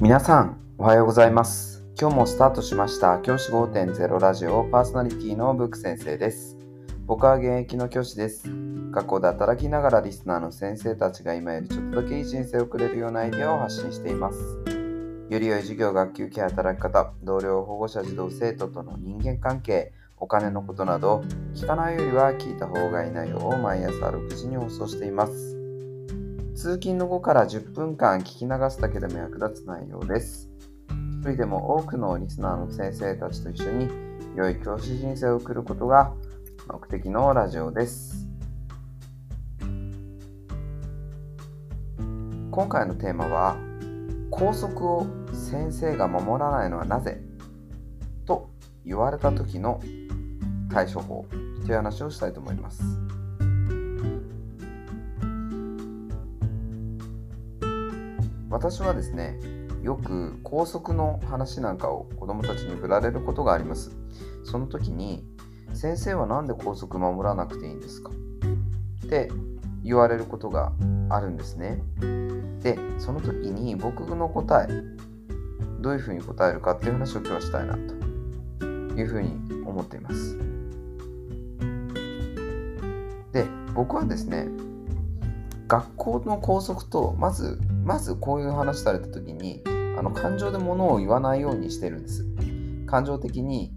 皆さん、おはようございます。今日もスタートしました教師5.0ラジオパーソナリティのブック先生です。僕は現役の教師です。学校で働きながらリスナーの先生たちが今よりちょっとだけいい人生を送れるようなアイデアを発信しています。より良い授業、学級ケア、働き方、同僚、保護者、児童、生徒との人間関係、お金のことなど、聞かないよりは聞いた方がいい内容を毎朝6時に放送しています。通勤の後から10分間聞き流すだけでも役立つ内容です。一人でも多くのリスナーの先生たちと一緒に良い教師人生を送ることが目的のラジオです。今回のテーマは校則を先生が守らないのはなぜ？と言われた時の対処法という話をしたいと思います。私はですねよく校則の話なんかを子どもたちに振られることがあります。その時に先生は何で校則守らなくていいんですか？って言われることがあるんですね。でその時に僕の答えどういうふうに答えるかっていう話を今日はしたいなと。いうふうに思っています。で僕はですね学校の校則とまずまずこういう話された時にあの感情で物を言わないようにしてるんです。感情的に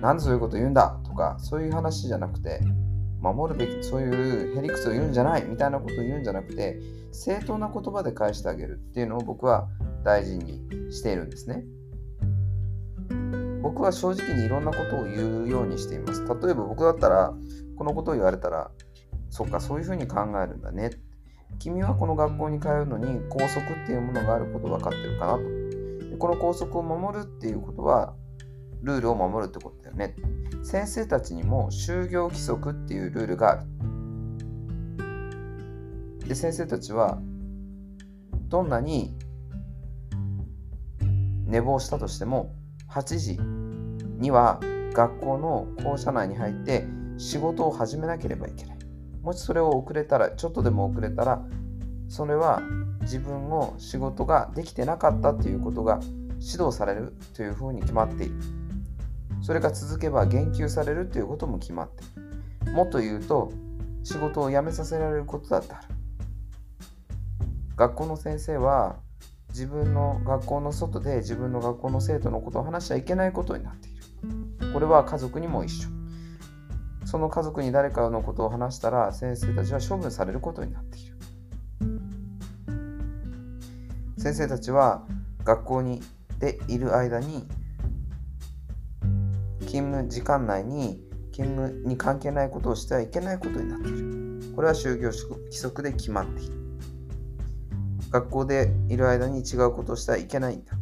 なんでそういうこと言うんだ？とかそういう話じゃなくて守るべきそういうへりくつを言うんじゃない？みたいなことを言うんじゃなくて正当な言葉で返してあげるっていうのを僕は大事にしているんですね。僕は正直にいろんなことを言うようにしています。例えば僕だったらこのことを言われたらそっかそういうふうに考えるんだね。君はこの学校に通うのに校則っていうものがあること分かってるかなと。でこの校則を守るっていうことは、ルールを守るってことだよね。先生たちにも就業規則っていうルールがある。で、先生たちは、どんなに寝坊したとしても、8時には学校の校舎内に入って仕事を始めなければいけない。もしそれを遅れたらちょっとでも遅れたらそれは自分の仕事ができてなかったということが指導されるというふうに決まっている。それが続けば言及されるということも決まっている。もっと言うと仕事を辞めさせられることだってある。学校の先生は自分の学校の外で自分の学校の生徒のことを話しちゃいけないことになっている。これは家族にも一緒。その家族に誰かのことを話したら先生たちは処分されることになっている。先生たちは学校にでいる間に勤務時間内に勤務に関係ないことをしてはいけないことになっている。これは就業規則で決まっている。学校でいる間に違うことをしてはいけないんだ。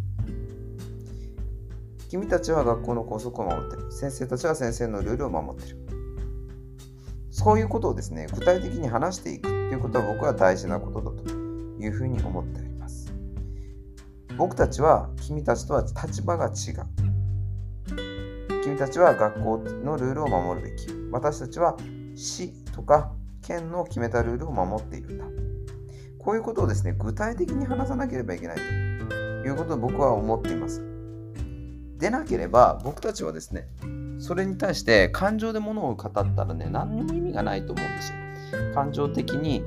君たちは学校の校則を守っている。先生たちは先生のルールを守っている。そういうことをですね、具体的に話していくっていうことは僕は大事なことだというふうに思っております。僕たちは君たちとは立場が違う。君たちは学校のルールを守るべき。私たちは市とか県の決めたルールを守っているんだ。こういうことをですね、具体的に話さなければいけないということを僕は思っています。でなければ僕たちはですね、それに対して感情でものを語ったらね、何にも意味がないと思うんですよ。感情的に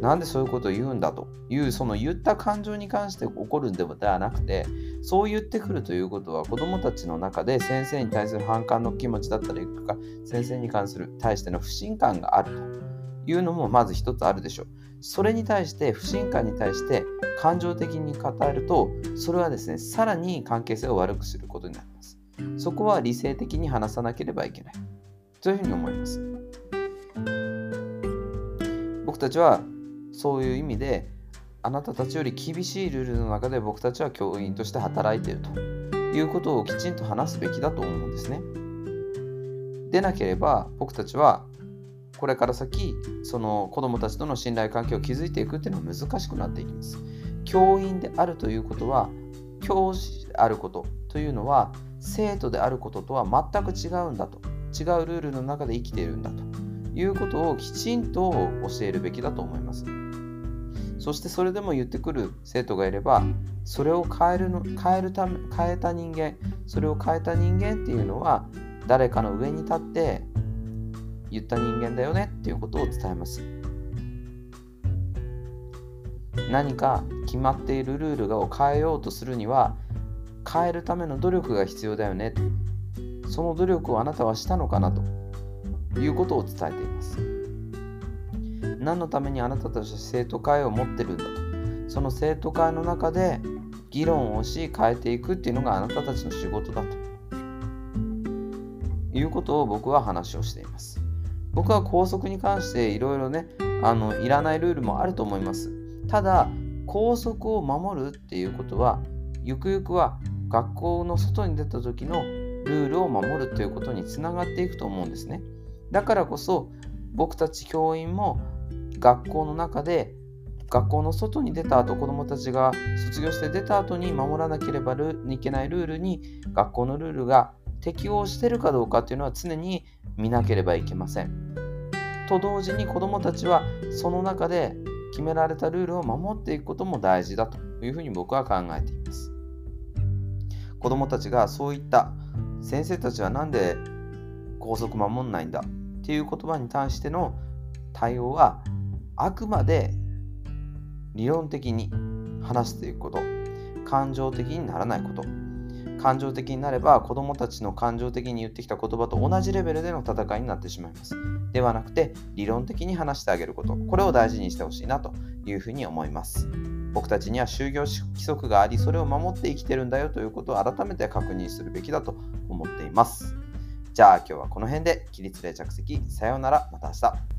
なんでそういうことを言うんだという、その言った感情に関して起こるんではなくて、そう言ってくるということは子どもたちの中で先生に対する反感の気持ちだったりとか、先生に関する対しての不信感があるというのもまず一つあるでしょう。それに対して不信感に対して感情的に語るとそれはですねさらに関係性を悪くすることになります。そこは理性的に話さなければいけない。というふうに思います。僕たちはそういう意味であなたたちより厳しいルールの中で僕たちは教員として働いているということをきちんと話すべきだと思うんですね。でなければ僕たちはこれから先その子どもたちとの信頼関係を築いていくっていうのは難しくなっていきます。教員であるということは教師であることというのは生徒であることとは全く違うんだと。違うルールの中で生きているんだと。いうことをきちんと教えるべきだと思います。そしてそれでも言ってくる生徒がいればそれを変えるの変えるため変えた人間それを変えた人間っていうのは誰かの上に立って言った人間だよねっていうことを伝えます。何か決まっているルールを変えようとするには変えるための努力が必要だよね。その努力をあなたはしたのかなと。いうことを伝えています。何のためにあなたたちは生徒会を持ってるんだと。その生徒会の中で議論をし変えていくっていうのがあなたたちの仕事だと。いうことを僕は話をしています。僕は校則に関していろいろねあのいらないルールもあると思います。ただ校則を守るっていうことはゆくゆくは学校の外に出た時のルールを守るということにつながっていくと思うんですねだからこそ僕たち教員も学校の中で学校の外に出た後子どもたちが卒業して出た後に守らなければいけないルールに学校のルールが適応してるかどうかっていうのは常に見なければいけません。と同時に子どもたちはその中で決められたルールを守っていくことも大事だというふうに僕は考えています。子どもたちがそういった先生たちは何で校則守んないんだっていう言葉に対しての対応はあくまで理論的に話していくこと。感情的にならないこと。感情的になれば子どもたちの感情的に言ってきた言葉と同じレベルでの戦いになってしまいます。ではなくて理論的に話してあげること。これを大事にしてほしいなというふうに思います。僕たちには就業規則がありそれを守って生きてるんだよということを改めて確認するべきだと思っています。じゃあ今日はこの辺で起立例着席さようなら。また明日。